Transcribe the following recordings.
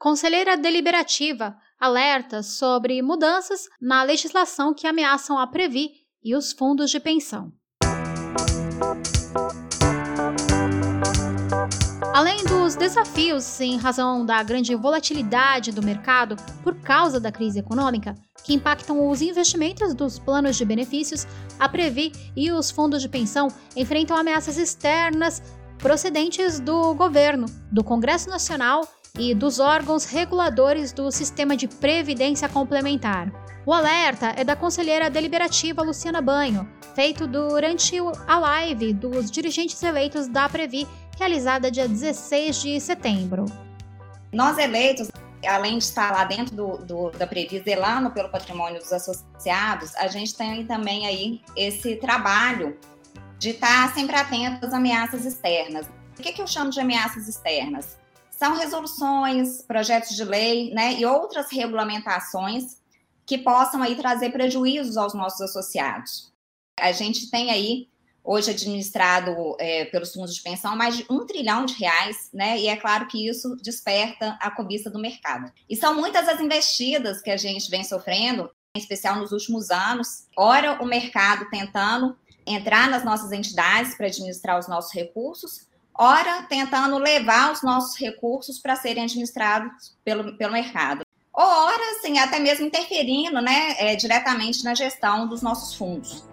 Conselheira deliberativa alerta sobre mudanças na legislação que ameaçam a Previ e os fundos de pensão. Além dos desafios em razão da grande volatilidade do mercado por causa da crise econômica, que impactam os investimentos dos planos de benefícios, a Previ e os fundos de pensão enfrentam ameaças externas procedentes do governo, do Congresso Nacional e dos órgãos reguladores do sistema de previdência complementar. O alerta é da conselheira deliberativa Luciana Banho, feito durante a live dos dirigentes eleitos da Previ realizada dia 16 de setembro. Nós eleitos, além de estar lá dentro do, do, da Previ, zelando pelo patrimônio dos associados, a gente tem também aí esse trabalho de estar sempre atento às ameaças externas. O que, que eu chamo de ameaças externas? São resoluções, projetos de lei né, e outras regulamentações que possam aí trazer prejuízos aos nossos associados. A gente tem aí hoje administrado é, pelos fundos de pensão mais de um trilhão de reais, né? E é claro que isso desperta a cobiça do mercado. E são muitas as investidas que a gente vem sofrendo, em especial nos últimos anos. Ora, o mercado tentando entrar nas nossas entidades para administrar os nossos recursos, ora, tentando levar os nossos recursos para serem administrados pelo, pelo mercado. Ou ora, assim, até mesmo interferindo né, é, diretamente na gestão dos nossos fundos.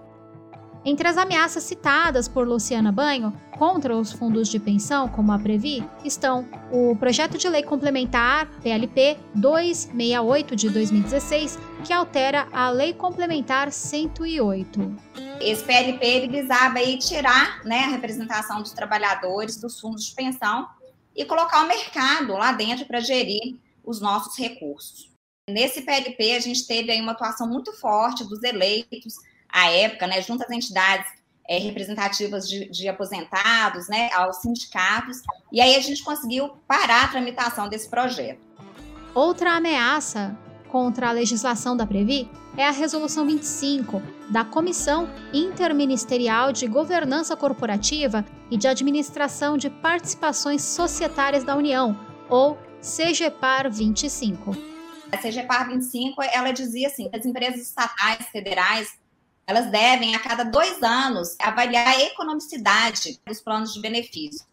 Entre as ameaças citadas por Luciana Banho contra os fundos de pensão, como a Previ, estão o Projeto de Lei Complementar PLP 268 de 2016, que altera a Lei Complementar 108. Esse PLP ele visava aí tirar né, a representação dos trabalhadores dos fundos de pensão e colocar o mercado lá dentro para gerir os nossos recursos. Nesse PLP, a gente teve aí uma atuação muito forte dos eleitos, à época, né, junto às entidades é, representativas de, de, aposentados, né, aos sindicatos, e aí a gente conseguiu parar a tramitação desse projeto. Outra ameaça contra a legislação da Previ é a Resolução 25 da Comissão Interministerial de Governança Corporativa e de Administração de Participações Societárias da União, ou CGPAR 25. A CGPAR 25, ela dizia assim, que as empresas estatais, federais, elas devem, a cada dois anos, avaliar a economicidade dos planos de benefício.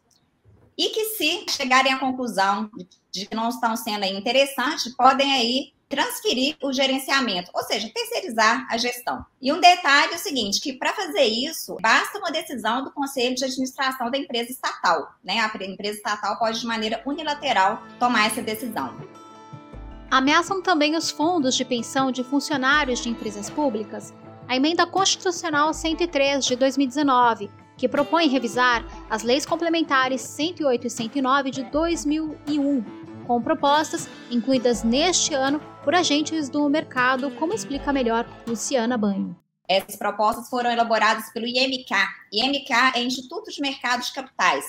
E que, se chegarem à conclusão de que não estão sendo interessantes, podem aí transferir o gerenciamento, ou seja, terceirizar a gestão. E um detalhe é o seguinte, que para fazer isso, basta uma decisão do Conselho de Administração da empresa estatal, né? A empresa estatal pode de maneira unilateral tomar essa decisão. Ameaçam também os fundos de pensão de funcionários de empresas públicas a Emenda Constitucional 103 de 2019, que propõe revisar as leis complementares 108 e 109 de 2001, com propostas incluídas neste ano por agentes do mercado, como explica melhor Luciana Banho. Essas propostas foram elaboradas pelo IMK. IMK é Instituto de Mercados Capitais,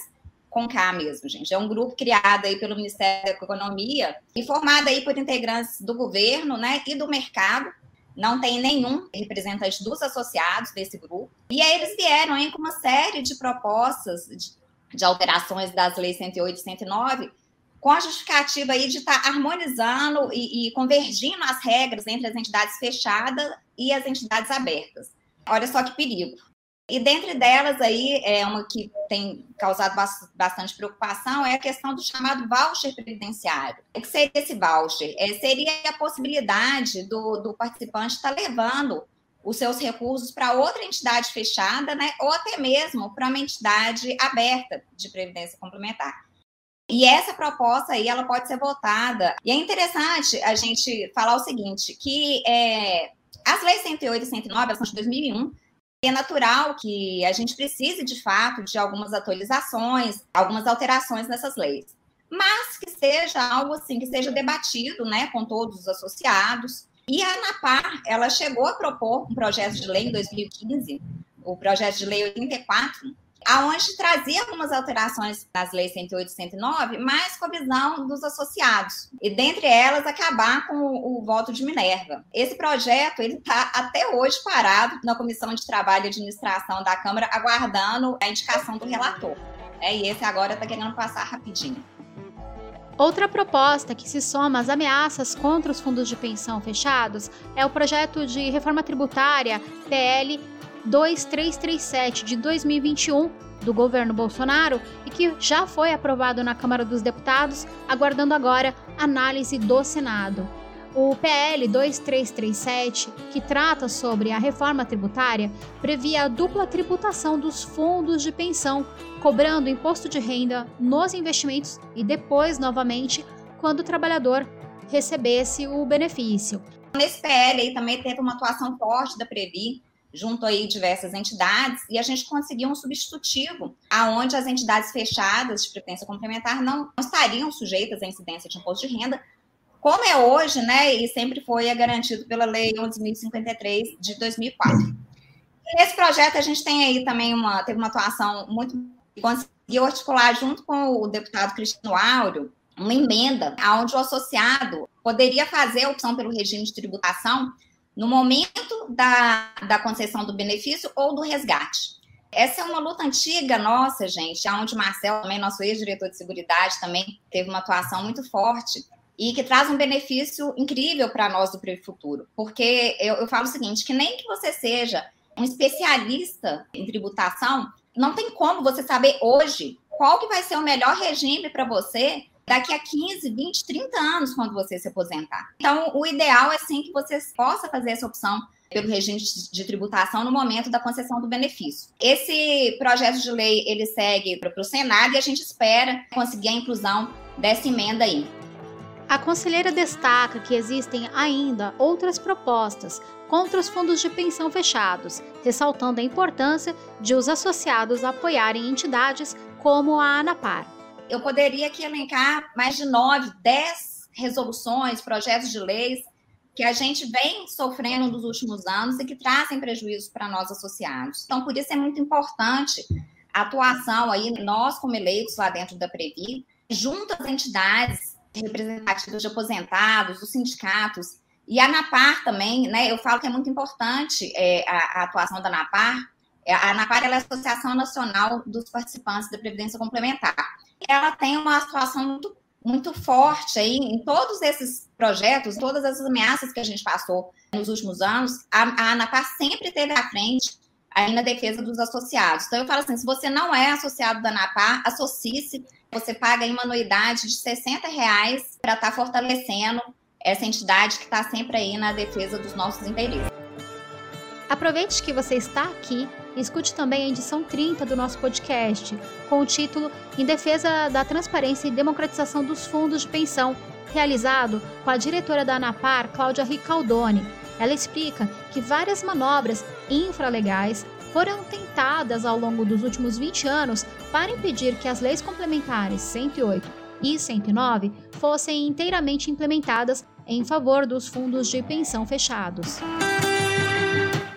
com K mesmo, gente. É um grupo criado aí pelo Ministério da Economia e formado aí por integrantes do governo, né, e do mercado não tem nenhum representante dos associados desse grupo. E aí eles vieram com uma série de propostas de, de, alterações das leis 108 e 109, com a justificativa aí de estar tá harmonizando e, e convergindo as regras entre as entidades fechadas e as entidades abertas. Olha só que perigo. E dentre delas aí, é uma que tem causado bastante preocupação é a questão do chamado voucher previdenciário. O que seria esse voucher? É, seria a possibilidade do, do participante estar levando os seus recursos para outra entidade fechada, né, ou até mesmo para uma entidade aberta de previdência complementar. E essa proposta aí, ela pode ser votada. E é interessante a gente falar o seguinte, que é, as leis 108 e 109, elas são de 2001, é natural que a gente precise, de fato, de algumas atualizações, algumas alterações nessas leis. Mas que seja algo assim, que seja debatido né, com todos os associados. E a ANAPAR, ela chegou a propor um projeto de lei em 2015, o projeto de lei 84, aonde trazia algumas alterações nas leis 108 e 109, mas com a visão dos associados. E dentre elas, acabar com o, o voto de Minerva. Esse projeto ele está até hoje parado na Comissão de Trabalho e Administração da Câmara, aguardando a indicação do relator. É, e esse agora está querendo passar rapidinho. Outra proposta que se soma às ameaças contra os fundos de pensão fechados é o projeto de reforma tributária PL 2337 de 2021 do governo Bolsonaro e que já foi aprovado na Câmara dos Deputados, aguardando agora análise do Senado. O PL 2337, que trata sobre a reforma tributária, previa a dupla tributação dos fundos de pensão, cobrando imposto de renda nos investimentos e depois, novamente, quando o trabalhador recebesse o benefício. Nesse PL aí também teve uma atuação forte da Previ, junto aí diversas entidades, e a gente conseguiu um substitutivo, aonde as entidades fechadas de previdência complementar não estariam sujeitas à incidência de imposto de renda, como é hoje, né, e sempre foi garantido pela Lei 11.053 de 2004. E nesse projeto a gente tem aí também uma, teve uma atuação muito, conseguiu articular junto com o deputado Cristiano Áureo, uma emenda onde o associado poderia fazer a opção pelo regime de tributação no momento da, da concessão do benefício ou do resgate. Essa é uma luta antiga nossa, gente, onde o Marcel, também nosso ex-diretor de seguridade, também teve uma atuação muito forte e que traz um benefício incrível para nós do Futuro. Porque eu, eu falo o seguinte, que nem que você seja um especialista em tributação, não tem como você saber hoje qual que vai ser o melhor regime para você daqui a 15, 20, 30 anos quando você se aposentar. Então, o ideal é sim que você possa fazer essa opção pelo regime de tributação no momento da concessão do benefício. Esse projeto de lei ele segue para o Senado e a gente espera conseguir a inclusão dessa emenda aí. A conselheira destaca que existem ainda outras propostas contra os fundos de pensão fechados, ressaltando a importância de os associados apoiarem entidades como a ANAPAR. Eu poderia aqui elencar mais de nove, dez resoluções, projetos de leis que a gente vem sofrendo nos últimos anos e que trazem prejuízos para nós associados. Então, por isso é muito importante a atuação aí, nós como eleitos lá dentro da Previ, junto às entidades representativos de aposentados, dos sindicatos, e a ANAPAR também, né? Eu falo que é muito importante é, a, a, atuação da ANAPAR. É, a ANAPAR é a Associação Nacional dos Participantes da Previdência Complementar. Ela tem uma atuação muito, muito forte aí em todos esses projetos, todas as ameaças que a gente passou nos últimos anos. A, a ANAPAR sempre esteve à frente aí na defesa dos associados. Então, eu falo assim, se você não é associado da ANAPAR, associe-se, você paga aí uma anuidade de 60 reais para estar tá fortalecendo essa entidade que está sempre aí na defesa dos nossos interesses. Aproveite que você está aqui escute também a edição 30 do nosso podcast, com o título Em Defesa da Transparência e Democratização dos Fundos de Pensão, realizado com a diretora da ANAPAR, Cláudia Ricaldoni. Ela explica que várias manobras infralegais foram tentadas ao longo dos últimos 20 anos para impedir que as leis complementares 108 e 109 fossem inteiramente implementadas em favor dos fundos de pensão fechados.